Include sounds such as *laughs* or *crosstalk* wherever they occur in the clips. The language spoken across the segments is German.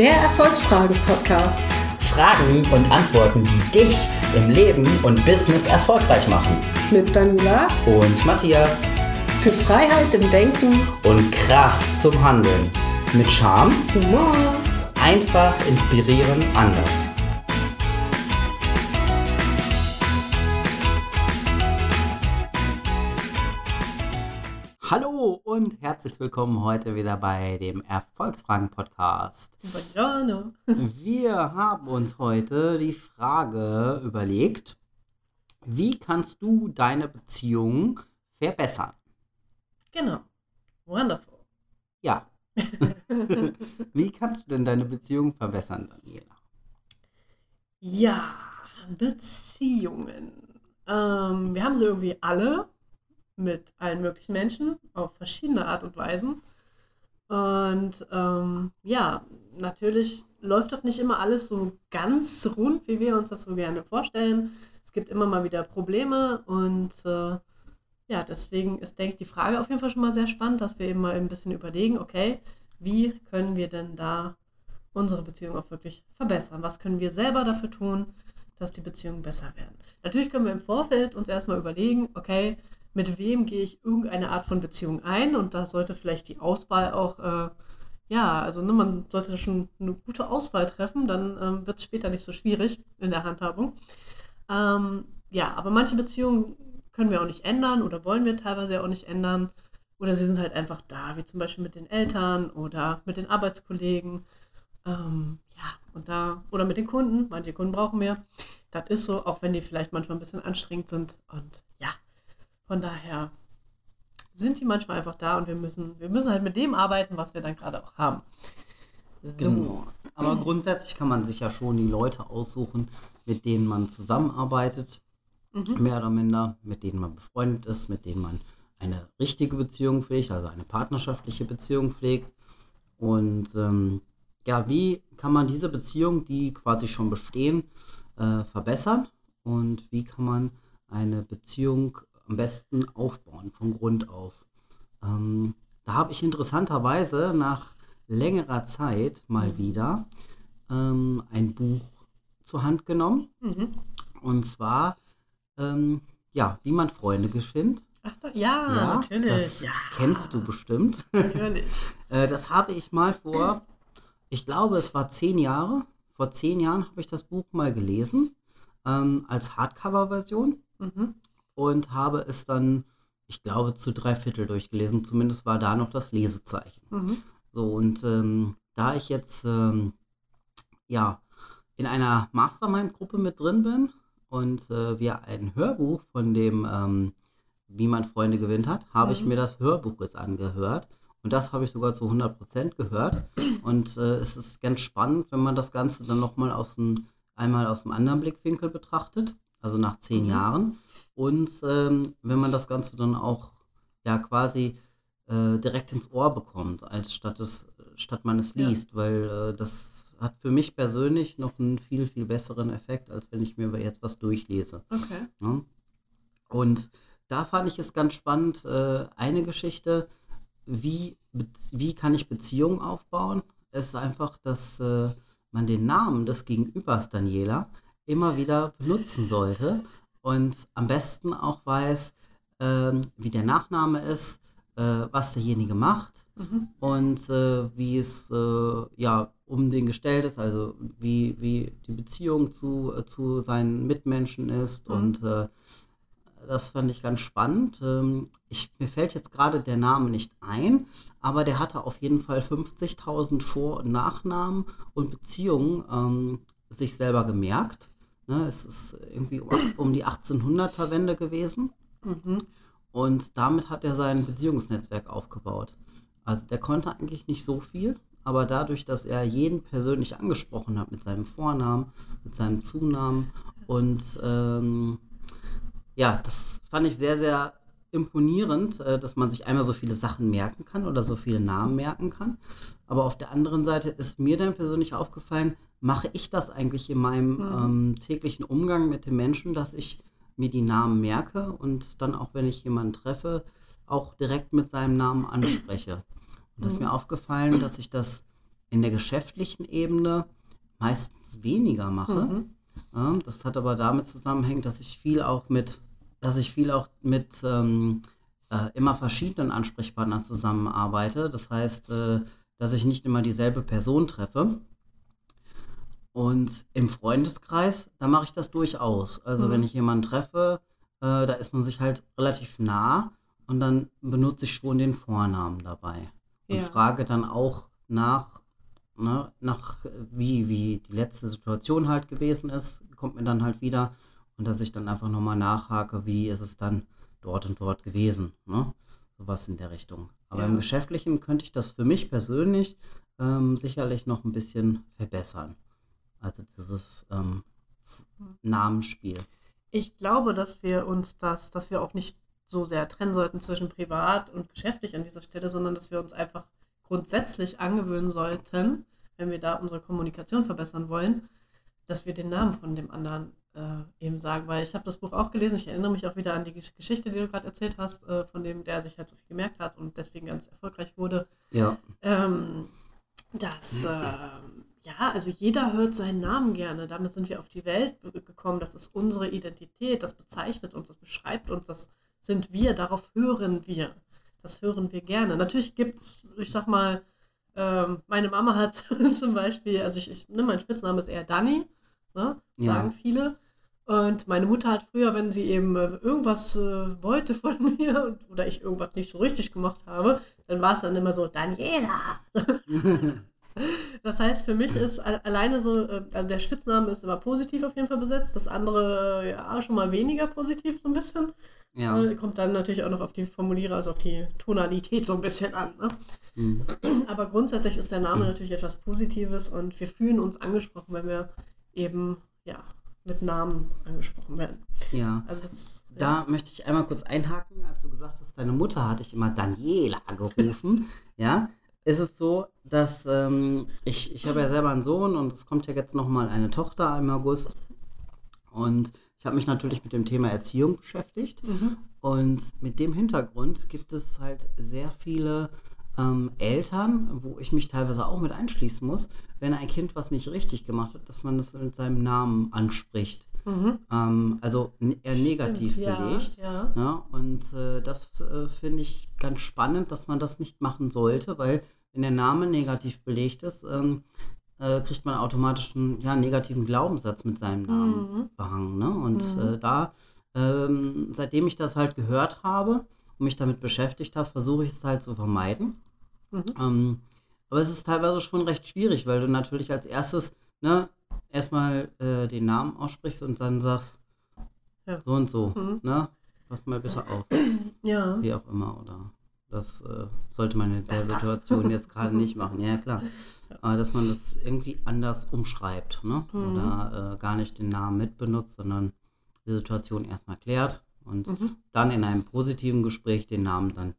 Der Erfolgsfragen-Podcast. Fragen und Antworten, die dich im Leben und Business erfolgreich machen. Mit Daniela Und Matthias. für Freiheit im Denken, Und Kraft zum Handeln. Mit Charme, Humor. einfach inspirieren, anders. Und herzlich willkommen heute wieder bei dem Erfolgsfragen-Podcast. Buongiorno. *laughs* Wir haben uns heute die Frage überlegt, wie kannst du deine Beziehung verbessern? Genau. Wonderful. Ja. *laughs* *laughs* wie kannst du denn deine Beziehung verbessern, Daniela? Ja, Beziehungen. Ähm, wir haben sie irgendwie alle mit allen möglichen Menschen auf verschiedene Art und Weisen. Und ähm, ja, natürlich läuft doch nicht immer alles so ganz rund, wie wir uns das so gerne vorstellen. Es gibt immer mal wieder Probleme und äh, ja, deswegen ist, denke ich, die Frage auf jeden Fall schon mal sehr spannend, dass wir eben mal ein bisschen überlegen, okay, wie können wir denn da unsere Beziehung auch wirklich verbessern? Was können wir selber dafür tun, dass die Beziehungen besser werden? Natürlich können wir im Vorfeld uns erstmal überlegen, okay, mit wem gehe ich irgendeine Art von Beziehung ein? Und da sollte vielleicht die Auswahl auch, äh, ja, also ne, man sollte schon eine gute Auswahl treffen, dann ähm, wird es später nicht so schwierig in der Handhabung. Ähm, ja, aber manche Beziehungen können wir auch nicht ändern oder wollen wir teilweise auch nicht ändern. Oder sie sind halt einfach da, wie zum Beispiel mit den Eltern oder mit den Arbeitskollegen. Ähm, ja, und da, oder mit den Kunden. Manche Kunden brauchen wir. Das ist so, auch wenn die vielleicht manchmal ein bisschen anstrengend sind. Und von daher sind die manchmal einfach da und wir müssen, wir müssen halt mit dem arbeiten, was wir dann gerade auch haben. So. Genau. Aber grundsätzlich kann man sich ja schon die Leute aussuchen, mit denen man zusammenarbeitet, Mhm. mehr oder minder, mit denen man befreundet ist, mit denen man eine richtige Beziehung pflegt, also eine partnerschaftliche Beziehung pflegt. Und ähm, ja, wie kann man diese Beziehung, die quasi schon bestehen, äh, verbessern? Und wie kann man eine Beziehung am besten aufbauen, von Grund auf? Ähm, da habe ich interessanterweise nach längerer Zeit mal wieder ähm, ein Buch zur Hand genommen. Mhm. Und zwar, ähm, ja, wie man Freunde gewinnt. Ach, da, ja, ja, natürlich. das ja, kennst du bestimmt. *laughs* natürlich. Äh, das habe ich mal vor, ich glaube, es war zehn Jahre. Vor zehn Jahren habe ich das Buch mal gelesen, ähm, als Hardcover-Version Mhm. Und habe es dann, ich glaube, zu drei Viertel durchgelesen. Zumindest war da noch das Lesezeichen. Mhm. So, und ähm, da ich jetzt ähm, ja in einer Mastermind-Gruppe mit drin bin und äh, wir ein Hörbuch von dem, ähm, wie man Freunde gewinnt hat, habe ich Mhm. mir das Hörbuch jetzt angehört. Und das habe ich sogar zu 100% gehört. Und äh, es ist ganz spannend, wenn man das Ganze dann nochmal aus dem, einmal aus einem anderen Blickwinkel betrachtet, also nach zehn Mhm. Jahren. Und ähm, wenn man das Ganze dann auch ja quasi äh, direkt ins Ohr bekommt, als statt, es, statt man es Ja. liest, weil äh, das hat für mich persönlich noch einen viel, viel besseren Effekt, als wenn ich mir jetzt was durchlese. Okay. Ne? Und da fand ich es ganz spannend, äh, eine Geschichte, wie, wie kann ich Beziehungen aufbauen? Es ist einfach, dass äh, man den Namen des Gegenübers, Daniela, immer wieder benutzen sollte und am besten auch weiß, ähm, wie der Nachname ist, äh, was derjenige macht Mhm. und äh, wie es äh, ja um den gestellt ist, also wie, wie die Beziehung zu, äh, zu seinen Mitmenschen ist Mhm. und äh, das fand ich ganz spannend. Ähm, ich, mir fällt jetzt gerade der Name nicht ein, aber der hatte auf jeden Fall 50.000 Vor- und Nachnamen und Beziehungen ähm, sich selber gemerkt. Ne, es ist irgendwie um, die 1800er Wende gewesen. Mhm. Und damit hat er sein Beziehungsnetzwerk aufgebaut. Also der konnte eigentlich nicht so viel, aber dadurch, dass er jeden persönlich angesprochen hat mit seinem Vornamen, mit seinem Zunamen und ähm, ja, das fand ich sehr, sehr imponierend, äh, dass man sich einmal so viele Sachen merken kann oder so viele Namen merken kann. Aber auf der anderen Seite ist mir dann persönlich aufgefallen, mache ich das eigentlich in meinem Mhm. ähm, täglichen Umgang mit den Menschen, dass ich mir die Namen merke und dann auch, wenn ich jemanden treffe, auch direkt mit seinem Namen anspreche. Und das ist Mhm. mir aufgefallen, dass ich das in der geschäftlichen Ebene meistens weniger mache. Mhm. Ja, das hat aber damit zusammenhängt, dass ich viel auch mit, dass ich viel auch mit ähm, äh, immer verschiedenen Ansprechpartnern zusammenarbeite. Das heißt, äh, dass ich nicht immer dieselbe Person treffe. Und im Freundeskreis, da mache ich das durchaus. Also Mhm. wenn ich jemanden treffe, äh, da ist man sich halt relativ nah und dann benutze ich schon den Vornamen dabei. Und Ja. frage dann auch nach, ne, nach wie, wie die letzte Situation halt gewesen ist, kommt mir dann halt wieder. Und dass ich dann einfach nochmal nachhake, wie ist es dann dort und dort gewesen. Ne? Sowas in der Richtung. Aber Ja. im Geschäftlichen könnte ich das für mich persönlich ähm, sicherlich noch ein bisschen verbessern. Also dieses ähm, F- Namensspiel. Ich glaube, dass wir uns das, dass wir auch nicht so sehr trennen sollten zwischen privat und geschäftlich an dieser Stelle, sondern dass wir uns einfach grundsätzlich angewöhnen sollten, wenn wir da unsere Kommunikation verbessern wollen, dass wir den Namen von dem anderen äh, eben sagen. Weil ich habe das Buch auch gelesen, ich erinnere mich auch wieder an die Gesch- Geschichte, die du gerade erzählt hast, äh, von dem, der sich halt so viel gemerkt hat und deswegen ganz erfolgreich wurde. Ja, Ähm, dass, *clears throat* ähm, ja, also jeder hört seinen Namen gerne. Damit sind wir auf die Welt gekommen. Das ist unsere Identität. Das bezeichnet uns, das beschreibt uns. Das sind wir. Darauf hören wir. Das hören wir gerne. Natürlich gibt es, ich sag mal, ähm, meine Mama hat *laughs* zum Beispiel, also ich, ich ne, mein Spitzname ist eher Dani, ne, Ja. sagen viele. Und meine Mutter hat früher, wenn sie eben äh, irgendwas äh, wollte von *laughs* mir und, oder ich irgendwas nicht so richtig gemacht habe, dann war es dann immer so, Daniela. *laughs* Das heißt, für mich ist alleine so, äh, also der Spitzname ist immer positiv auf jeden Fall besetzt, das andere äh, ja schon mal weniger positiv so ein bisschen. ja. Äh, Kommt dann natürlich auch noch auf die Formulierer, also auf die Tonalität so ein bisschen an. Ne? Mhm. Aber grundsätzlich ist der Name natürlich etwas Positives und wir fühlen uns angesprochen, wenn wir eben ja mit Namen angesprochen werden. ja. Also das Da möchte ich einmal kurz einhaken, als du gesagt hast, deine Mutter hatte ich immer Daniela gerufen. *laughs* ja, ist es so, dass ähm, ich, ich habe ja selber einen Sohn und es kommt ja jetzt nochmal eine Tochter im August. Und ich habe mich natürlich mit dem Thema Erziehung beschäftigt. Mhm. Und mit dem Hintergrund gibt es halt sehr viele ähm, Eltern, wo ich mich teilweise auch mit einschließen muss, wenn ein Kind was nicht richtig gemacht hat, dass man das mit seinem Namen anspricht. Mhm. Ähm, also eher negativ ja, belegt. Ja. Ja, und äh, das äh, finde ich ganz spannend, dass man das nicht machen sollte, weil wenn der Name negativ belegt ist, ähm, äh, kriegt man automatisch einen ja, negativen Glaubenssatz mit seinem Namen Mhm. behangen. Ne? Und Mhm. äh, da, ähm, seitdem ich das halt gehört habe und mich damit beschäftigt habe, versuche ich es halt zu vermeiden. Mhm. Ähm, aber es ist teilweise schon recht schwierig, weil du natürlich als erstes ne, erstmal äh, den Namen aussprichst und dann sagst, Ja. so und so, Mhm. ne? Pass mal bitte auf, *clears throat* Ja. wie auch immer, oder das äh, sollte man in der? Situation jetzt *laughs* gerade nicht machen, ja klar. Aber dass man das irgendwie anders umschreibt, ne? Mhm. Oder äh, gar nicht den Namen mitbenutzt, sondern die Situation erstmal klärt und Mhm. dann in einem positiven Gespräch den Namen dann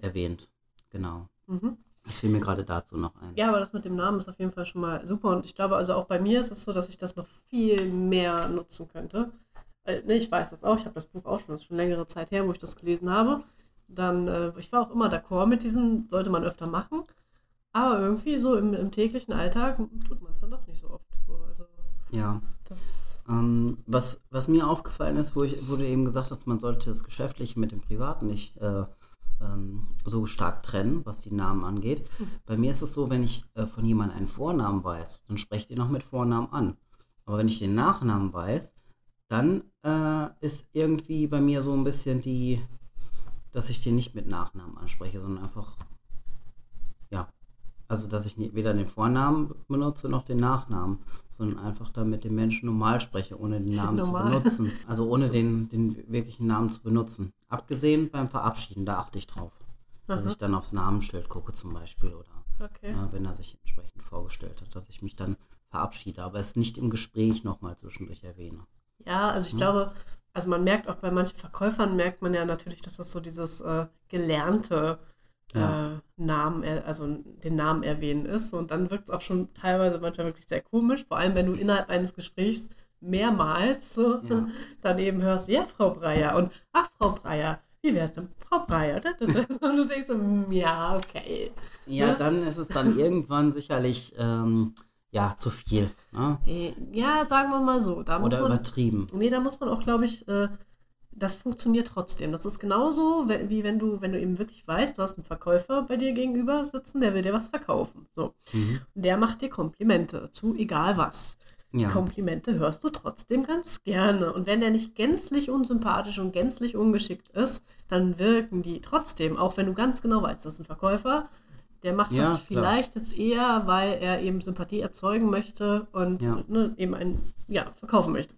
erwähnt. Genau. Mhm. Das fiel mir gerade dazu noch ein. Ja, aber das mit dem Namen ist auf jeden Fall schon mal super. Und ich glaube, also auch bei mir ist es so, dass ich das noch viel mehr nutzen könnte. Äh, ne, ich weiß das auch. Ich habe das Buch auch schon, das ist schon längere Zeit her, wo ich das gelesen habe. Dann, äh, ich war auch immer d'accord mit diesem, sollte man öfter machen. Aber irgendwie so im, im täglichen Alltag tut man es dann doch nicht so oft. So, also Ja. das, Ähm, was, was mir aufgefallen ist, wo, ich, wo du eben gesagt hast, man sollte das Geschäftliche mit dem Privaten nicht äh, ähm, so stark trennen, was die Namen angeht. Bei mir ist es so, wenn ich äh, von jemandem einen Vornamen weiß, dann spreche ich den noch mit Vornamen an. Aber wenn ich den Nachnamen weiß, dann äh, ist irgendwie bei mir so ein bisschen die, dass ich den nicht mit Nachnamen anspreche, sondern einfach, ja, also dass ich nie- weder den Vornamen benutze noch den Nachnamen, sondern einfach da mit dem Menschen normal spreche, ohne den Namen Normal. zu benutzen. *laughs* Also ohne den, den wirklichen Namen zu benutzen. Abgesehen beim Verabschieden, da achte ich drauf. Dass Aha. ich dann aufs Namensschild gucke zum Beispiel oder okay. ja, wenn er sich entsprechend vorgestellt hat, dass ich mich dann verabschiede, aber es nicht im Gespräch nochmal zwischendurch erwähne. Ja, also ich Hm. glaube, also man merkt auch bei manchen Verkäufern, merkt man ja natürlich, dass das so dieses äh, gelernte Ja. äh, Namen, also den Namen erwähnen ist. Und dann wirkt es auch schon teilweise manchmal wirklich sehr komisch, vor allem wenn du innerhalb eines Gesprächs mehrmals so Ja. *laughs* dann eben hörst, ja, Frau Breyer und ach, Frau Breyer, wie wär's denn? Frau Breyer. Und du denkst so, mm, ja, okay. Ja, Ne? dann ist es dann irgendwann sicherlich ähm, ja zu viel. Ne? Äh, Ja, sagen wir mal so. Da muss Oder man, übertrieben. nee, da muss man auch, glaube ich, äh, das funktioniert trotzdem. Das ist genauso, wie wenn du, wenn du eben wirklich weißt, du hast einen Verkäufer bei dir gegenüber sitzen, der will dir was verkaufen. So. Mhm. Und der macht dir Komplimente zu egal was. Ja. Komplimente hörst du trotzdem ganz gerne. Und wenn der nicht gänzlich unsympathisch und gänzlich ungeschickt ist, dann wirken die trotzdem, auch wenn du ganz genau weißt, das ist ein Verkäufer. Der macht Ja, das klar. vielleicht jetzt eher, weil er eben Sympathie erzeugen möchte und Ja. ne, eben ein, ja, verkaufen möchte.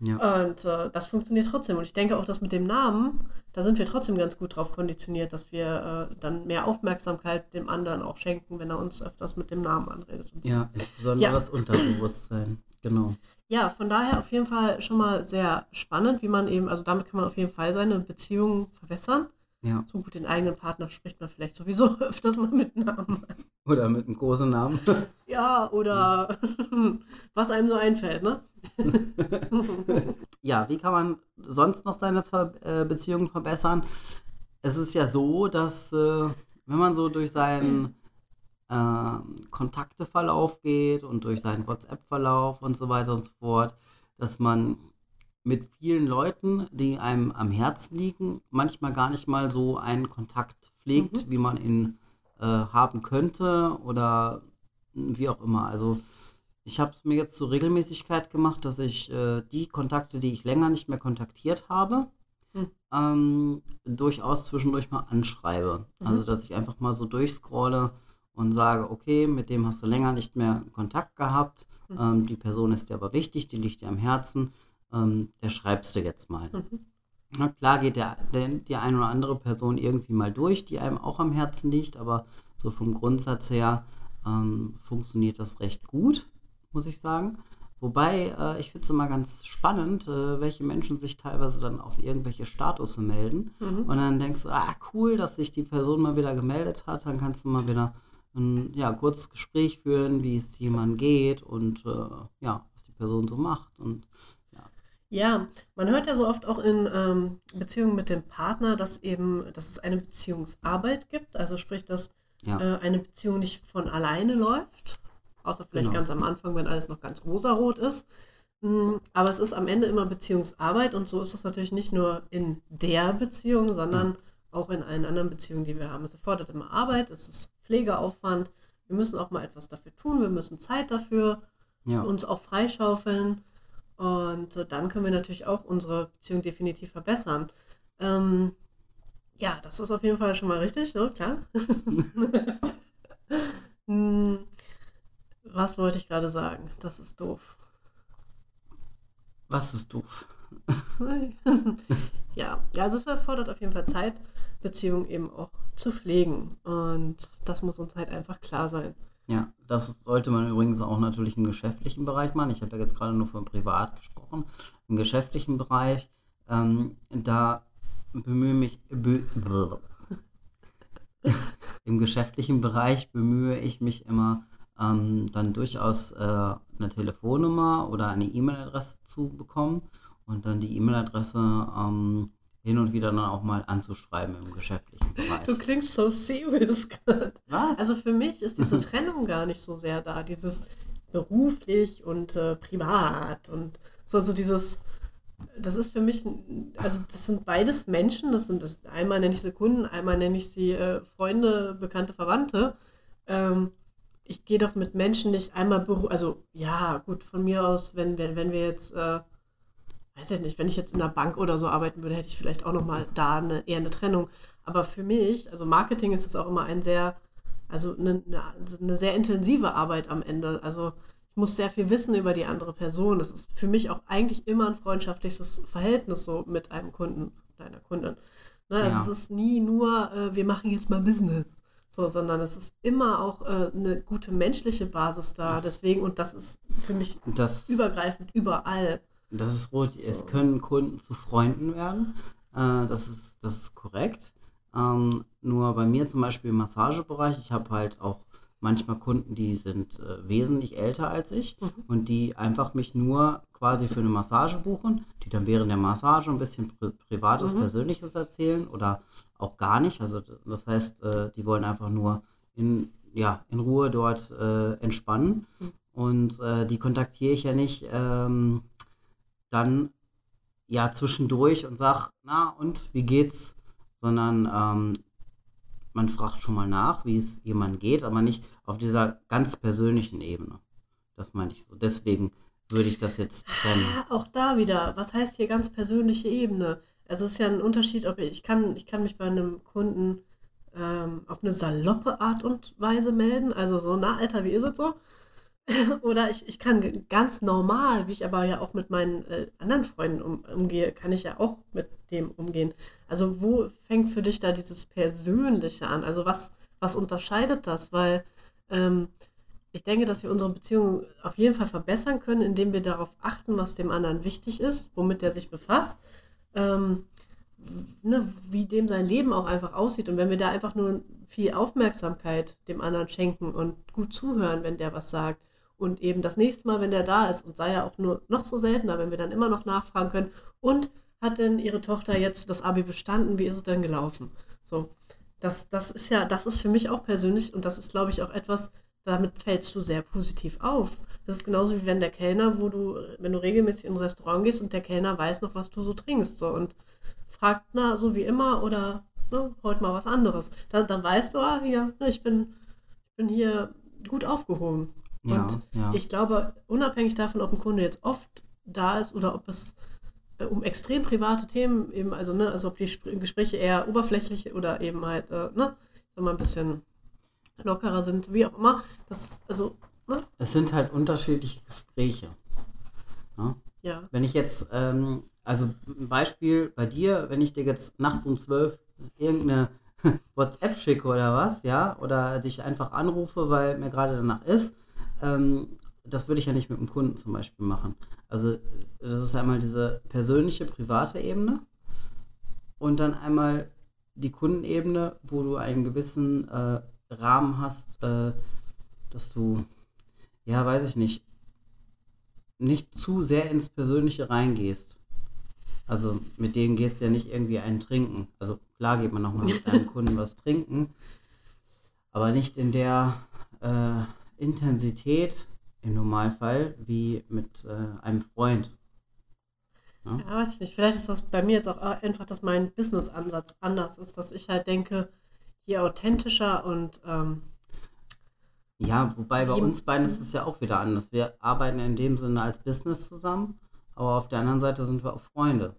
Ja. Und äh, das funktioniert trotzdem. Und ich denke auch, dass mit dem Namen, da sind wir trotzdem ganz gut drauf konditioniert, dass wir äh, dann mehr Aufmerksamkeit dem anderen auch schenken, wenn er uns öfters mit dem Namen anredet. So. ja, insbesondere Ja. das Unterbewusstsein. Genau. Ja, von daher auf jeden Fall schon mal sehr spannend, wie man eben, also damit kann man auf jeden Fall seine Beziehung verbessern. Ja. So gut, den eigenen Partner spricht man vielleicht sowieso *laughs* öfters mal mit Namen. Oder mit einem großen Namen. *laughs* Ja, oder *laughs* was einem so einfällt, ne? ja, wie kann man sonst noch seine Ver äh, Beziehung verbessern? Es ist ja so, dass äh, wenn man so durch seinen ähm, Kontakteverlauf geht und durch seinen WhatsApp-Verlauf und so weiter und so fort, dass man mit vielen Leuten, die einem am Herzen liegen, manchmal gar nicht mal so einen Kontakt pflegt, Mhm. wie man ihn äh, haben könnte oder wie auch immer. Also ich habe es mir jetzt zur Regelmäßigkeit gemacht, dass ich äh, die Kontakte, die ich länger nicht mehr kontaktiert habe, Hm. ähm, durchaus zwischendurch mal anschreibe. Mhm. Also dass ich einfach mal so durchscrolle und sage, okay, mit dem hast du länger nicht mehr Kontakt gehabt. Mhm. Ähm, die Person ist dir aber wichtig, die liegt dir am Herzen. Ähm, der schreibst du jetzt mal. Mhm. Na klar geht der, der, die eine oder andere Person irgendwie mal durch, die einem auch am Herzen liegt, aber so vom Grundsatz her ähm, funktioniert das recht gut, muss ich sagen. Wobei, äh, ich finde es immer ganz spannend, äh, welche Menschen sich teilweise dann auf irgendwelche Statusse melden. Mhm. Und dann denkst du, ah, cool, dass sich die Person mal wieder gemeldet hat. Dann kannst du mal wieder ein ja, kurzes Gespräch führen, wie es jemandem geht und äh, ja, was die Person so macht. Und Ja, man hört ja so oft auch in ähm, Beziehungen mit dem Partner, dass eben, dass es eine Beziehungsarbeit gibt. Also sprich, dass ja, äh, eine Beziehung nicht von alleine läuft, außer vielleicht Genau. ganz am Anfang, wenn alles noch ganz rosarot ist. Mm, Aber es ist am Ende immer Beziehungsarbeit und so ist es natürlich nicht nur in der Beziehung, sondern auch in allen anderen Beziehungen, die wir haben. Es erfordert immer Arbeit, es ist Pflegeaufwand. Wir müssen auch mal etwas dafür tun, wir müssen Zeit dafür ja. uns auch freischaufeln. Und dann können wir natürlich auch unsere Beziehung definitiv verbessern. Ähm, ja, das ist auf jeden Fall schon mal richtig, so klar. *laughs* Hm, Was wollte ich gerade sagen? Das ist doof. Was ist doof? *laughs* ja, ja, also es erfordert auf jeden Fall Zeit, Beziehungen eben auch zu pflegen. Und das muss uns halt einfach klar sein. Ja, das sollte man übrigens auch natürlich im geschäftlichen Bereich machen. Ich habe ja jetzt gerade nur von privat gesprochen. Im geschäftlichen Bereich, ähm, da bemühe mich, bö, *laughs* im geschäftlichen Bereich bemühe ich mich immer, ähm, dann durchaus äh, eine Telefonnummer oder eine E-Mail-Adresse zu bekommen und dann die E-Mail-Adresse ähm, hin und wieder dann auch mal anzuschreiben im geschäftlichen Bereich. Du klingst so serious *laughs* gerade. Was? Also für mich ist diese *laughs* Trennung gar nicht so sehr da, dieses beruflich und äh, privat und so, so dieses, das ist für mich, also das sind beides Menschen, das sind das, einmal nenne ich sie Kunden, einmal nenne ich sie äh, Freunde, Bekannte, Verwandte. Ähm, ich gehe doch mit Menschen nicht einmal, beru also ja, gut, von mir aus, wenn, wenn, wenn wir jetzt, äh, weiß ich nicht, wenn ich jetzt in der Bank oder so arbeiten würde, hätte ich vielleicht auch nochmal da eine, eher eine Trennung. Aber für mich, also Marketing ist jetzt auch immer ein sehr, also eine, eine, eine sehr intensive Arbeit am Ende. Also ich muss sehr viel wissen über die andere Person. Das ist für mich auch eigentlich immer ein freundschaftliches Verhältnis so mit einem Kunden oder einer Kundin. Ne? Also Ja. es ist nie nur, äh, wir machen jetzt mal Business. So, sondern es ist immer auch äh, eine gute menschliche Basis da. Deswegen, und das ist für mich das, übergreifend überall. Das ist rot. Es So. können Kunden zu Freunden werden. Äh, das, ist, das ist korrekt. Ähm, nur bei mir zum Beispiel im Massagebereich, ich habe halt auch manchmal Kunden, die sind äh, wesentlich älter als ich Mhm. und die einfach mich nur quasi für eine Massage buchen, die dann während der Massage ein bisschen pri privates, Mhm. persönliches erzählen oder auch gar nicht. Also das heißt, äh, die wollen einfach nur in, ja, in Ruhe dort äh, entspannen Mhm. und äh, die kontaktiere ich ja nicht ähm, dann ja zwischendurch und sag, na und wie geht's? Sondern ähm, man fragt schon mal nach, wie es jemandem geht, aber nicht auf dieser ganz persönlichen Ebene. Das meine ich so. Deswegen würde ich das jetzt trennen. Ah, auch da wieder, was heißt hier ganz persönliche Ebene? Also es ist ja ein Unterschied, ob ich, ich kann, ich kann mich bei einem Kunden ähm, auf eine saloppe Art und Weise melden, also so, na Alter, wie ist es so? *laughs* Oder ich, ich kann ganz normal, wie ich aber ja auch mit meinen äh, anderen Freunden um, umgehe, kann ich ja auch mit dem umgehen. Also wo fängt für dich da dieses Persönliche an? Also was, was unterscheidet das? Weil ähm, ich denke, dass wir unsere Beziehung auf jeden Fall verbessern können, indem wir darauf achten, was dem anderen wichtig ist, womit er sich befasst, ähm, ne, wie dem sein Leben auch einfach aussieht. Und wenn wir da einfach nur viel Aufmerksamkeit dem anderen schenken und gut zuhören, wenn der was sagt. Und eben das nächste Mal, wenn der da ist, und sei ja auch nur noch so seltener, wenn wir dann immer noch nachfragen können, und hat denn Ihre Tochter jetzt das Abi bestanden? Wie ist es denn gelaufen? So, das, das ist ja, das ist für mich auch persönlich und das ist, glaube ich, auch etwas, damit fällst du sehr positiv auf. Das ist genauso wie wenn der Kellner, wo du, wenn du regelmäßig in ein Restaurant gehst und der Kellner weiß noch, was du so trinkst, so und fragt, na, so wie immer oder ne, heute mal was anderes. Dann, dann weißt du, ah, hier, ne, ich bin, ich bin hier gut aufgehoben. Ja, Und ja. ich glaube, unabhängig davon, ob ein Kunde jetzt oft da ist oder ob es äh, um extrem private Themen eben, also, ne, also ob die Spr- Gespräche eher oberflächlich oder eben halt, äh, ne, sag mal, ein bisschen lockerer sind, wie auch immer. Das, also, ne, Es sind halt unterschiedliche Gespräche. Ja? ja. Wenn ich jetzt, ähm, also ein Beispiel bei dir, wenn ich dir jetzt nachts um 12 irgendeine *laughs* WhatsApp schicke oder was, ja, oder dich einfach anrufe, weil mir gerade danach ist, ähm, das würde ich ja nicht mit dem Kunden zum Beispiel machen. Also das ist einmal diese persönliche, private Ebene und dann einmal die Kundenebene, wo du einen gewissen äh, Rahmen hast, äh, dass du, ja, weiß ich nicht, nicht zu sehr ins Persönliche reingehst. Also mit denen gehst du ja nicht irgendwie einen trinken. Also klar geht man nochmal mit *laughs* deinem Kunden was trinken, aber nicht in der äh, Intensität im Normalfall wie mit äh, einem Freund. Ja, weiß ich nicht. Vielleicht ist das bei mir jetzt auch einfach, dass mein Business-Ansatz anders ist, dass ich halt denke, je authentischer und ähm, Ja, wobei bei uns beiden ist es ja auch wieder anders. Wir arbeiten in dem Sinne als Business zusammen, aber auf der anderen Seite sind wir auch Freunde.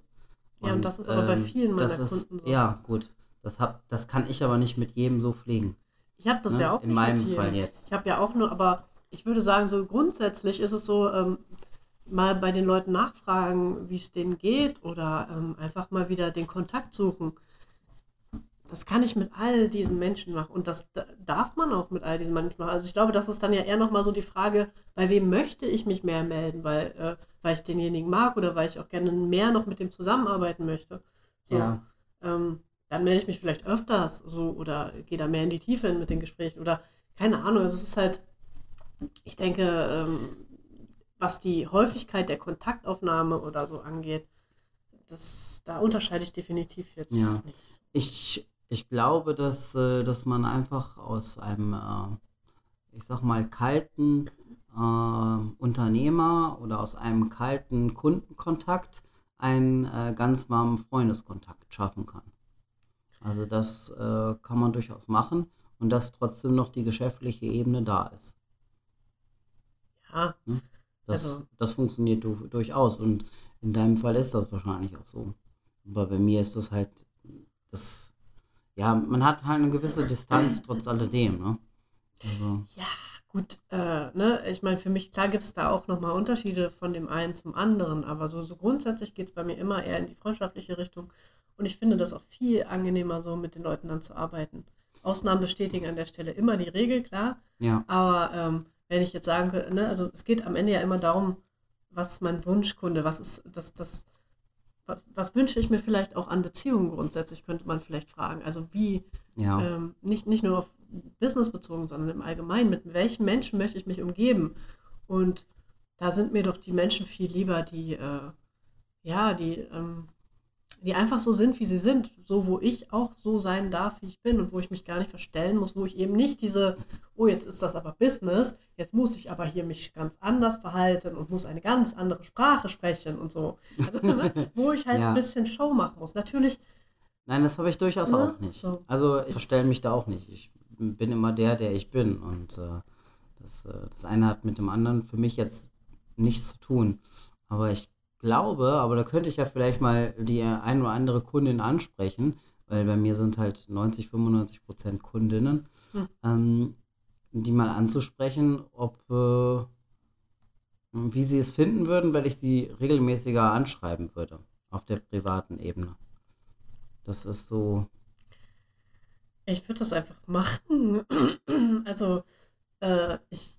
Ja, und das ist aber bei vielen meiner ist, Kunden so. Ja, gut. Das, hab, das kann ich aber nicht mit jedem so pflegen. Ich habe das Ne, ja auch in nicht meinem jedem. Fall jetzt. Ich habe ja auch nur, aber ich würde sagen, so grundsätzlich ist es so, ähm, mal bei den Leuten nachfragen, wie es denen geht oder ähm, einfach mal wieder den Kontakt suchen. Das kann ich mit all diesen Menschen machen und das darf man auch mit all diesen Menschen machen. Also ich glaube, das ist dann ja eher nochmal so die Frage, bei wem möchte ich mich mehr melden, weil, äh, weil ich denjenigen mag oder weil ich auch gerne mehr noch mit dem zusammenarbeiten möchte. So. Ja. Dann melde ich mich vielleicht öfters so oder gehe da mehr in die Tiefe hin mit den Gesprächen oder keine Ahnung. Also es ist halt, ich denke, ähm, was die Häufigkeit der Kontaktaufnahme oder so angeht, das, da unterscheide ich definitiv jetzt Ja. nicht. Ich, ich glaube, dass, äh, dass man einfach aus einem, äh, ich sag mal, kalten äh, Unternehmer oder aus einem kalten Kundenkontakt einen ganz warmen Freundeskontakt schaffen kann. Also das äh, kann man durchaus machen und dass trotzdem noch die geschäftliche Ebene da ist. Ja, Das, Also- das funktioniert du, durchaus und in deinem Fall ist das wahrscheinlich auch so. Aber bei mir ist das halt, das, ja, man hat halt eine gewisse Distanz trotz alledem, ne? Also, ja, gut, äh, ne, ich meine, für mich, klar gibt es da auch nochmal Unterschiede von dem einen zum anderen, aber so, so grundsätzlich geht es bei mir immer eher in die freundschaftliche Richtung und ich finde das auch viel angenehmer, so mit den Leuten dann zu arbeiten. Ausnahmen bestätigen an der Stelle immer die Regel, klar, ja, Aber ähm, wenn ich jetzt sagen könnte, ne, also es geht am Ende ja immer darum, was ist mein Wunschkunde, was ist das, das, was, was wünsche ich mir vielleicht auch an Beziehungen grundsätzlich, könnte man vielleicht fragen. Also wie, Ja. ähm, nicht, nicht nur auf Business bezogen, sondern im Allgemeinen, mit welchen Menschen möchte ich mich umgeben? Und da sind mir doch die Menschen viel lieber, die, äh, ja, die, ähm, die einfach so sind, wie sie sind, so wo ich auch so sein darf, wie ich bin und wo ich mich gar nicht verstellen muss, wo ich eben nicht diese, oh, jetzt ist das aber Business, jetzt muss ich aber hier mich ganz anders verhalten und muss eine ganz andere Sprache sprechen und so. Also, *laughs* ne, wo ich halt Ja. ein bisschen Show machen muss. Natürlich, Nein, das habe ich durchaus Ne? auch nicht. So. Also ich verstelle mich da auch nicht. Ich bin immer der, der ich bin. Und äh, das, äh, das eine hat mit dem anderen für mich jetzt nichts zu tun. Aber ich glaube, aber da könnte ich ja vielleicht mal die ein oder andere Kundin ansprechen, weil bei mir sind halt 90, 95 Prozent Kundinnen, Hm. ähm, die mal anzusprechen, ob äh, wie sie es finden würden, wenn ich sie regelmäßiger anschreiben würde auf der privaten Ebene. Das ist so, ich würde das einfach machen. *clears throat* Also, äh, ich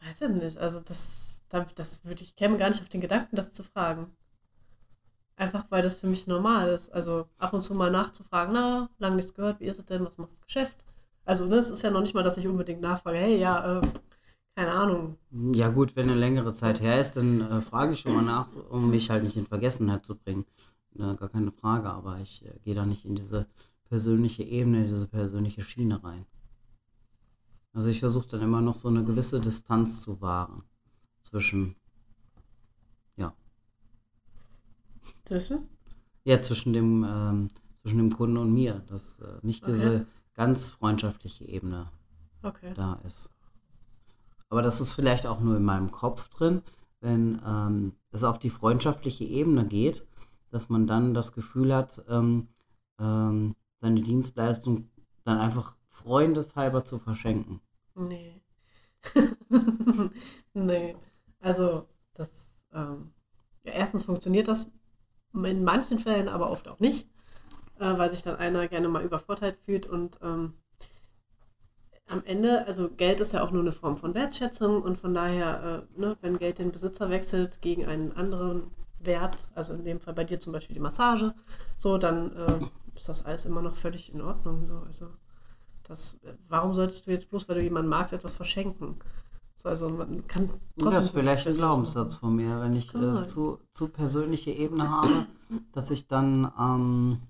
weiß ja nicht. Also, das, da- das würde ich, käme gar nicht auf den Gedanken, das zu fragen. Einfach weil das für mich normal ist. Also, ab und zu mal nachzufragen, na, lange nichts gehört, wie ist es denn, was macht das Geschäft? Also, ne, es ist ja noch nicht mal, dass ich unbedingt nachfrage, hey, ja, äh, keine Ahnung. Ja gut, wenn eine längere Zeit her ist, dann äh, frage ich schon mal nach, um mich halt nicht in Vergessenheit zu bringen. Äh, gar keine Frage, aber ich äh, gehe da nicht in diese persönliche Ebene, diese persönliche Schiene rein. Also ich versuche dann immer noch so eine gewisse Distanz zu wahren zwischen, ja, Zwischen? ja zwischen dem, ähm, zwischen dem Kunden und mir, dass äh, nicht Okay. diese ganz freundschaftliche Ebene Okay. da ist. Aber das ist vielleicht auch nur in meinem Kopf drin, wenn ähm, es auf die freundschaftliche Ebene geht, dass man dann das Gefühl hat, ähm, ähm, seine Dienstleistung dann einfach freundeshalber zu verschenken. Nee. *laughs* nee. Also, das, ähm, ja, erstens funktioniert das in manchen Fällen, aber oft auch nicht, äh, weil sich dann einer gerne mal übervorteilt fühlt und ähm, am Ende, also Geld ist ja auch nur eine Form von Wertschätzung und von daher, äh, ne, wenn Geld den Besitzer wechselt gegen einen anderen Wert, also in dem Fall bei dir zum Beispiel die Massage, so, dann äh, ist das alles immer noch völlig in Ordnung. So. Also, das, warum solltest du jetzt bloß, weil du jemanden magst, etwas verschenken? So, also man kann trotzdem. das ist vielleicht ein Glaubenssatz von mir, wenn ich äh, zu, zu persönliche Ebene habe, dass ich dann, ähm,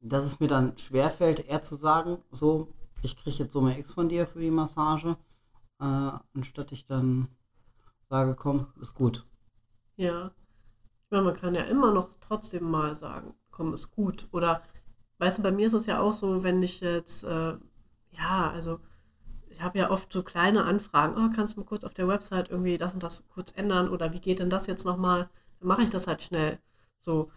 dass es mir dann schwerfällt, eher zu sagen, so, ich kriege jetzt Summe X von dir für die Massage, äh, anstatt ich dann sage, komm, ist gut. Ja. Ich meine, man kann ja immer noch trotzdem mal sagen, komm, ist gut. Oder, weißt du, bei mir ist es ja auch so, wenn ich jetzt, äh, ja, also ich habe ja oft so kleine Anfragen, oh, kannst du mal kurz auf der Website irgendwie das und das kurz ändern oder wie geht denn das jetzt nochmal? Dann mache ich das halt schnell. So,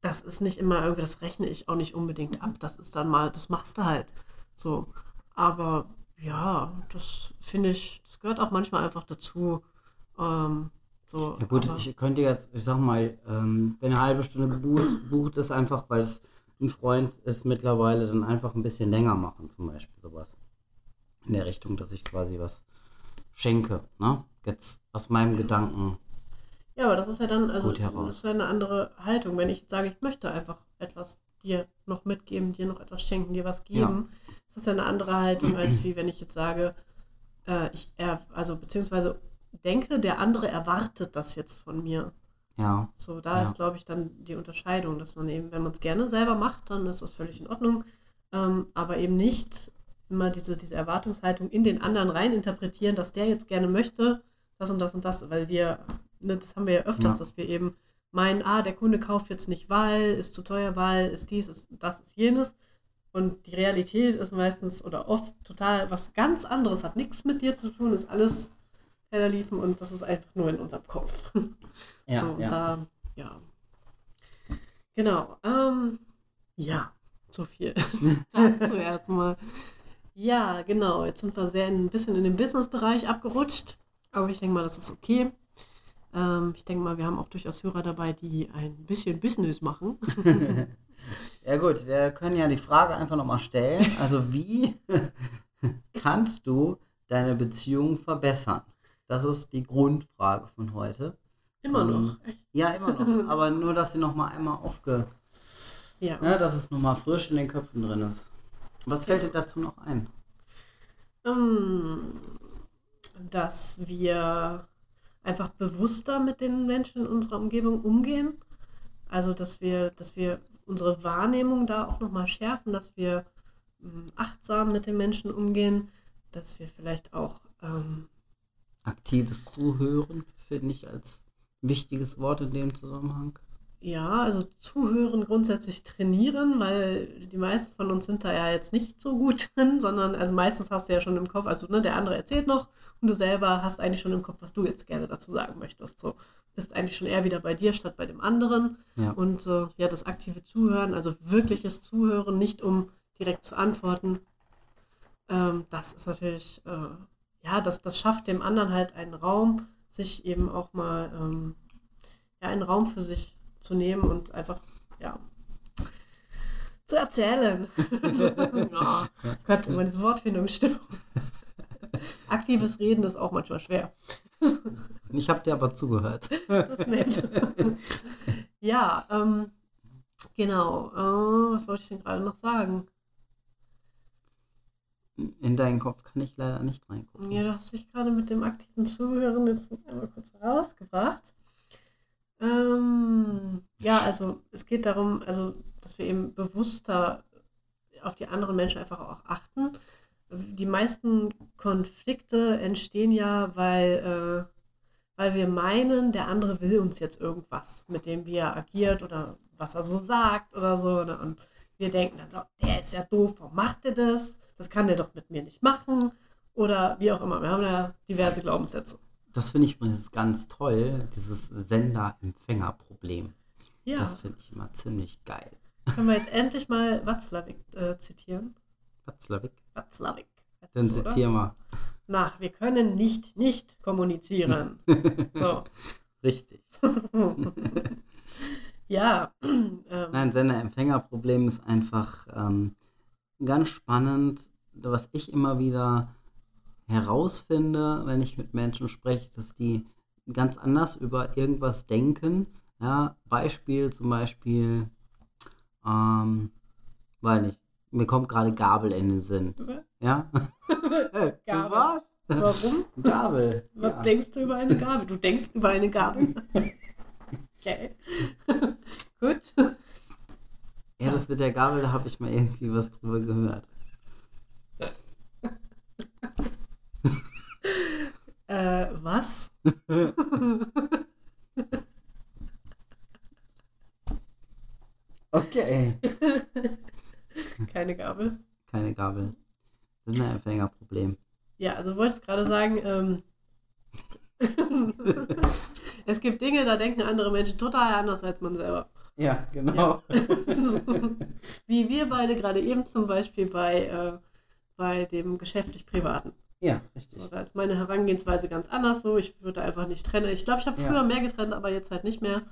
das ist nicht immer irgendwie, das rechne ich auch nicht unbedingt ab. Das ist dann mal, das machst du halt. So, aber ja, das finde ich, das gehört auch manchmal einfach dazu. Ähm, so, Ja gut, ich könnte jetzt, ich sag mal, ähm, wenn eine halbe Stunde gebucht, bucht ist einfach, weil es ein Freund ist mittlerweile, dann einfach ein bisschen länger machen, zum Beispiel sowas. In der Richtung, dass ich quasi was schenke, ne? Jetzt aus meinem Gedanken. Ja, aber das ist ja dann, also das ist ja eine andere Haltung. Wenn ich jetzt sage, ich möchte einfach etwas dir noch mitgeben, dir noch etwas schenken, dir was geben, ist das ja eine andere Haltung, als wie wenn ich jetzt sage, äh, ich also beziehungsweise denke, der andere erwartet das jetzt von mir. Ja, So, da Ja. ist, glaube ich, dann die Unterscheidung, dass man eben, wenn man es gerne selber macht, dann ist das völlig in Ordnung, ähm, aber eben nicht immer diese, diese Erwartungshaltung in den anderen rein interpretieren, dass der jetzt gerne möchte, das und das und das, weil wir, ne, das haben wir ja öfters, Ja. dass wir eben meinen, ah, der Kunde kauft jetzt nicht, weil, ist zu teuer, weil, ist dies, ist das, ist jenes. Und die Realität ist meistens oder oft total was ganz anderes, hat nichts mit dir zu tun, ist alles Felder liefen und das ist einfach nur in unserem Kopf. *laughs* ja, so, ja. da, ja. Genau. Ähm, ja, so viel *laughs* dazu erstmal. Ja, genau. Jetzt sind wir sehr ein bisschen in den Business-Bereich abgerutscht. Aber ich denke mal, das ist okay. Ähm, ich denke mal, wir haben auch durchaus Hörer dabei, die ein bisschen Business machen. *laughs* Ja gut, wir können ja die Frage einfach nochmal stellen. Also wie *laughs* kannst du deine Beziehung verbessern? Das ist die Grundfrage von heute. Immer Ähm, noch. Ja, immer noch. *laughs* Aber nur, dass sie noch mal einmal aufge... Ja. Ja, dass es noch mal frisch in den Köpfen drin ist. Was fällt dir dazu noch ein? Ähm, dass wir einfach bewusster mit den Menschen in unserer Umgebung umgehen. Also, dass wir, dass wir unsere Wahrnehmung da auch nochmal schärfen, dass wir ähm, achtsam mit den Menschen umgehen, dass wir vielleicht auch, ähm, Aktives Zuhören finde ich als wichtiges Wort in dem Zusammenhang. Ja, also zuhören grundsätzlich trainieren, weil die meisten von uns sind da ja jetzt nicht so gut *laughs* drin, sondern also meistens hast du ja schon im Kopf, also ne, der andere erzählt noch und du selber hast eigentlich schon im Kopf, was du jetzt gerne dazu sagen möchtest. So bist eigentlich schon eher wieder bei dir statt bei dem anderen. Ja. Und äh, ja, das aktive Zuhören, also wirkliches Zuhören, nicht um direkt zu antworten, ähm, das ist natürlich, äh, ja, das, das schafft dem anderen halt einen Raum, sich eben auch mal, ähm, ja, einen Raum für sich zu nehmen und einfach, ja, zu erzählen. *laughs* ja, Gott, meine Wortfindungsstörung. Aktives Reden ist auch manchmal schwer. Ich habe dir aber zugehört. Das ist nett. *laughs* ja, ähm, genau. Äh, was wollte ich denn gerade noch sagen? In deinen Kopf kann ich leider nicht reingucken. Ja, du hast dich gerade mit dem aktiven Zuhören jetzt einmal kurz rausgebracht. Ähm, ja, also es geht darum, also dass wir eben bewusster auf die anderen Menschen einfach auch achten. Die meisten Konflikte entstehen ja, weil, äh, weil wir meinen, der andere will uns jetzt irgendwas, mit dem wie er agiert oder was er so sagt oder so. Ne? Und wir denken dann, doch, der ist ja doof, warum macht er das? Das kann der doch mit mir nicht machen. Oder wie auch immer. Wir haben ja diverse Glaubenssätze. Das finde ich übrigens ganz toll, dieses Sender-Empfänger-Problem. Ja, Das finde ich immer ziemlich geil. können wir jetzt *laughs* endlich mal Watzlawick äh, zitieren. Watzlawick, Watzlawick. dann das, oder? zitier mal. Na, wir können nicht nicht kommunizieren. *laughs* so. Richtig. *laughs* ja. ähm, Nein, Sender-Empfänger-Problem ist einfach ähm, ganz spannend, was ich immer wieder herausfinde, wenn ich mit Menschen spreche, dass die ganz anders über irgendwas denken. Ja, Beispiel zum Beispiel, ähm, weiß nicht, mir kommt gerade Gabel in den Sinn. Ja? *laughs* Gabel. Was? Warum? Gabel. Was ja. denkst du über eine Gabel? Du denkst über eine Gabel? *laughs* okay. Gut. ja, das mit der Gabel, da habe ich mal irgendwie was drüber gehört. Äh, was? Okay. *laughs* Keine Gabel. Keine Gabel. Sender-Empfänger-Problem. Ja, also wolltest gerade sagen, ähm, *laughs* es gibt Dinge, da denken andere Menschen total anders als man selber. Ja, genau. So. *laughs* Wie wir beide gerade eben zum Beispiel bei, äh, bei dem geschäftlich-privaten. Ja, richtig. So, da ist meine Herangehensweise ganz anders so. Ich würde einfach nicht trennen. Ich glaube, ich habe Ja. früher mehr getrennt, aber jetzt halt nicht mehr.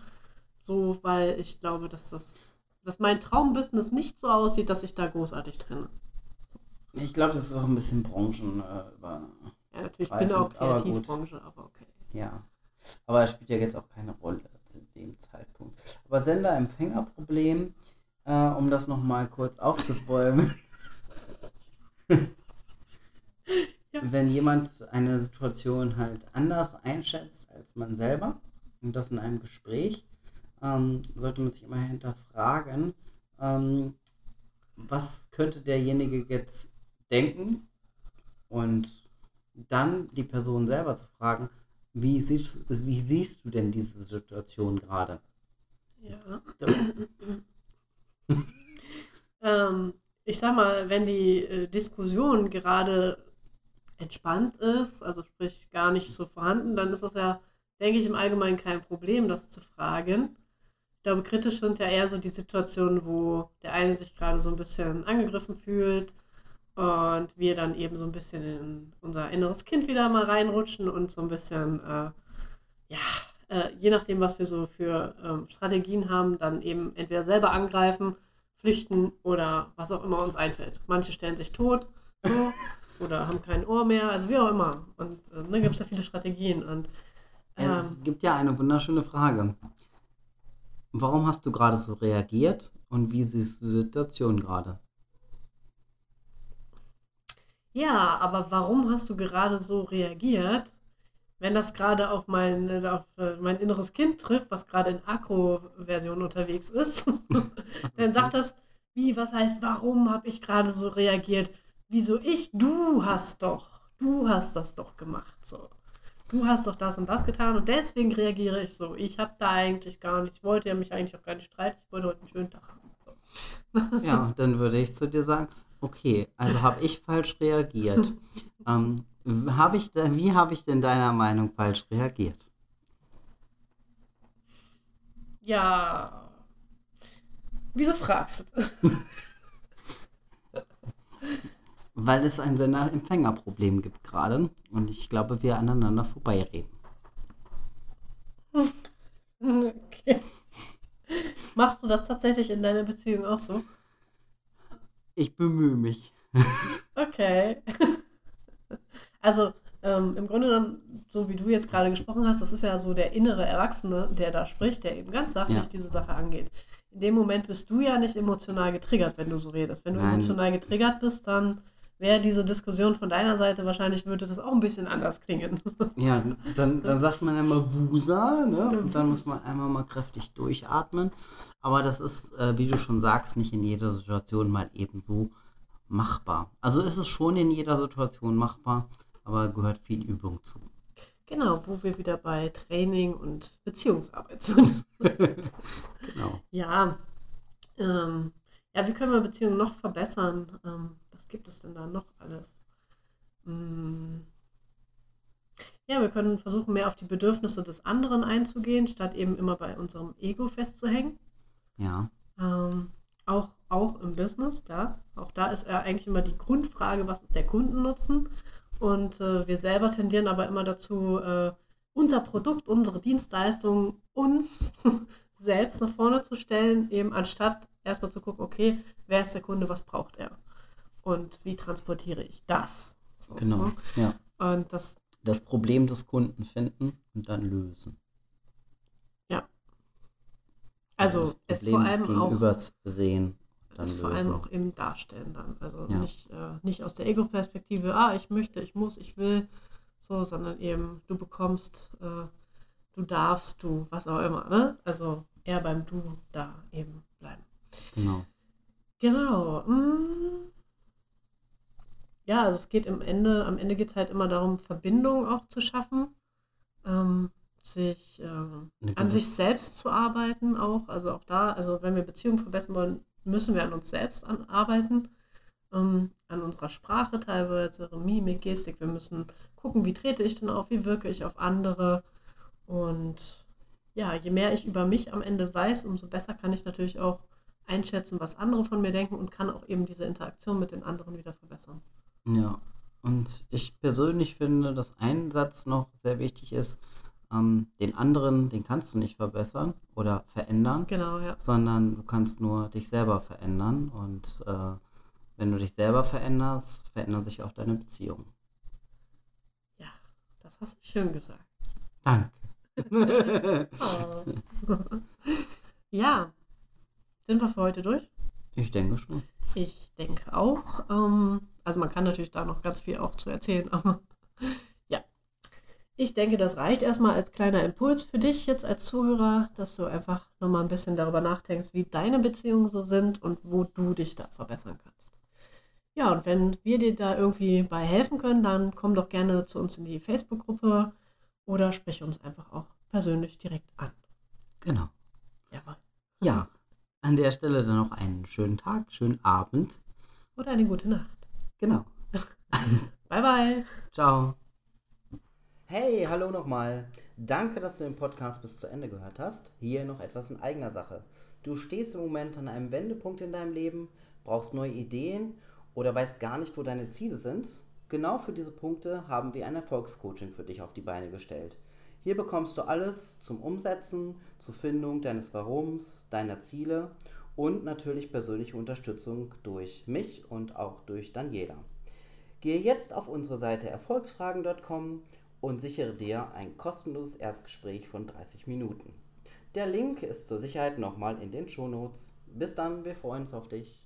So, weil ich glaube, dass das, dass mein Traumbusiness nicht so aussieht, dass ich da großartig trenne. Ich glaube, das ist auch ein bisschen Branchen äh, über. Ja, natürlich, ich bin auch Greifend, aber. Kreativbranche, aber okay. Ja. Aber es spielt ja jetzt auch keine Rolle zu dem Zeitpunkt. Aber Sender-Empfänger-Problem, äh, um das nochmal kurz aufzubäumen. *laughs* Wenn jemand eine Situation halt anders einschätzt als man selber, und das in einem Gespräch, ähm, sollte man sich immer hinterfragen, ähm, was könnte derjenige jetzt denken und dann die Person selber zu fragen, wie siehst, wie siehst du denn diese Situation gerade? Ja. ähm, ich sag mal, wenn die äh, Diskussion gerade entspannt ist, also sprich gar nicht so vorhanden, dann ist das ja, denke ich, im Allgemeinen kein Problem, das zu fragen. Ich glaube, kritisch sind ja eher so die Situationen, wo der eine sich gerade so ein bisschen angegriffen fühlt und wir dann eben so ein bisschen in unser inneres Kind wieder mal reinrutschen und so ein bisschen, äh, ja, äh, je nachdem, was wir so für ähm, Strategien haben, dann eben entweder selber angreifen, flüchten oder was auch immer uns einfällt. Manche stellen sich tot so, *laughs* oder haben kein Ohr mehr, also wie auch immer. Und äh, da gibt es ja viele Strategien. Und Es Ähm. gibt ja eine wunderschöne Frage. Warum hast du gerade so reagiert und wie siehst du die Situation gerade? Ja, aber warum hast du gerade so reagiert, wenn das gerade auf mein, auf äh, mein inneres Kind trifft, was gerade in Akro-Version unterwegs ist? *laughs* Dann sagt das, wie, was heißt, warum habe ich gerade so reagiert? Wieso ich? Du hast doch, du hast das doch gemacht, so. Du hast doch das und das getan und deswegen reagiere ich so. Ich habe da eigentlich gar nicht, ich wollte ja mich eigentlich auch gar nicht streiten, ich wollte heute einen schönen Tag haben. So. *laughs* Ja, dann würde ich zu dir sagen, okay, also habe ich falsch reagiert. *laughs* ähm, hab ich da, wie habe ich denn deiner Meinung falsch reagiert? Ja. Wieso fragst du? *laughs* Weil es ein Sender-Empfänger-Problem gibt gerade und ich glaube, wir aneinander vorbeireden. Okay. Machst du das tatsächlich in deiner Beziehung auch so? Ich bemühe mich. Okay. Also, ähm, im Grunde genommen, so wie du jetzt gerade gesprochen hast, das ist ja so der innere Erwachsene, der da spricht, der eben ganz sachlich Ja. diese Sache angeht. In dem Moment bist du ja nicht emotional getriggert, wenn du so redest. Wenn du Nein. emotional getriggert bist, dann wäre diese Diskussion von deiner Seite wahrscheinlich, würde das auch ein bisschen anders klingen. *laughs* Ja, dann, dann sagt man immer Wusa, ne? Und dann muss man einmal mal kräftig durchatmen. Aber das ist, äh, wie du schon sagst, nicht in jeder Situation mal eben so machbar. Also ist es schon in jeder Situation machbar, aber gehört viel Übung zu. Genau, wo wir wieder bei Training und Beziehungsarbeit sind. *laughs* Genau. Ja, ähm, ja, wie können wir Beziehungen noch verbessern? Ähm, was gibt es denn da noch alles? Mm. Ja, wir können versuchen, mehr auf die Bedürfnisse des anderen einzugehen, statt eben immer bei unserem Ego festzuhängen. Ja, Ähm, auch, auch im Business, da. Auch da ist ja eigentlich immer die Grundfrage, was ist der Kundennutzen? Und äh, wir selber tendieren aber immer dazu, äh, unser Produkt, unsere Dienstleistung uns *laughs* selbst nach vorne zu stellen, eben anstatt erstmal zu gucken, okay, wer ist der Kunde, was braucht er? Und wie transportiere ich das? So, genau. ne? Ja. Und das, Das Problem des Kunden finden und dann lösen. also das es vor allem auch Gegenübers sehen, dann das vor allem lösen. auch im Darstellen dann. Also Ja. nicht, äh, nicht aus der Ego-Perspektive, ah, ich möchte, ich muss, ich will, so, sondern eben, du bekommst, äh, du darfst, du, was auch immer, ne? Also eher beim Du da eben bleiben. Genau. Genau. mm. Ja, also es geht im Ende, am Ende geht es halt immer darum, Verbindungen auch zu schaffen, ähm, sich ähm, an sich selbst zu arbeiten auch. Also auch da, also wenn wir Beziehungen verbessern wollen, müssen wir an uns selbst an, arbeiten, ähm, an unserer Sprache teilweise, Mimik, Gestik. Wir müssen gucken, wie trete ich denn auf, wie wirke ich auf andere. Und ja, je mehr ich über mich am Ende weiß, umso besser kann ich natürlich auch einschätzen, was andere von mir denken und kann auch eben diese Interaktion mit den anderen wieder verbessern. Ja, und ich persönlich finde, dass ein Satz noch sehr wichtig ist, ähm, den anderen, den kannst du nicht verbessern oder verändern, Genau, ja. sondern du kannst nur dich selber verändern. Und äh, wenn du dich selber veränderst, verändern sich auch deine Beziehungen. Ja, das hast du schön gesagt. Danke. *laughs* Oh. *laughs* ja, sind wir für heute durch? Ich denke schon. Ich denke auch. Ähm, also man kann natürlich da noch ganz viel auch zu erzählen, *laughs* aber ja. Ich denke, das reicht erstmal als kleiner Impuls für dich jetzt als Zuhörer, dass du einfach nochmal ein bisschen darüber nachdenkst, wie deine Beziehungen so sind und wo du dich da verbessern kannst. Ja, und wenn wir dir da irgendwie bei helfen können, dann komm doch gerne zu uns in die Facebook-Gruppe oder sprich uns einfach auch persönlich direkt an. Genau. Jawohl. Ja, an der Stelle dann noch einen schönen Tag, schönen Abend. Oder eine gute Nacht. Genau. *laughs* Bye, bye. Ciao. Hey, hallo nochmal. Danke, dass du den Podcast bis zu Ende gehört hast. Hier noch etwas in eigener Sache. Du stehst im Moment an einem Wendepunkt in deinem Leben, brauchst neue Ideen oder weißt gar nicht, wo deine Ziele sind. Genau für diese Punkte haben wir ein Erfolgscoaching für dich auf die Beine gestellt. Hier bekommst du alles zum Umsetzen, zur Findung deines Warums, deiner Ziele und natürlich persönliche Unterstützung durch mich und auch durch Daniela. Gehe jetzt auf unsere Seite erfolgsfragen.com und sichere dir ein kostenloses Erstgespräch von 30 Minuten. Der Link ist zur Sicherheit nochmal in den Shownotes. Bis dann, wir freuen uns auf dich.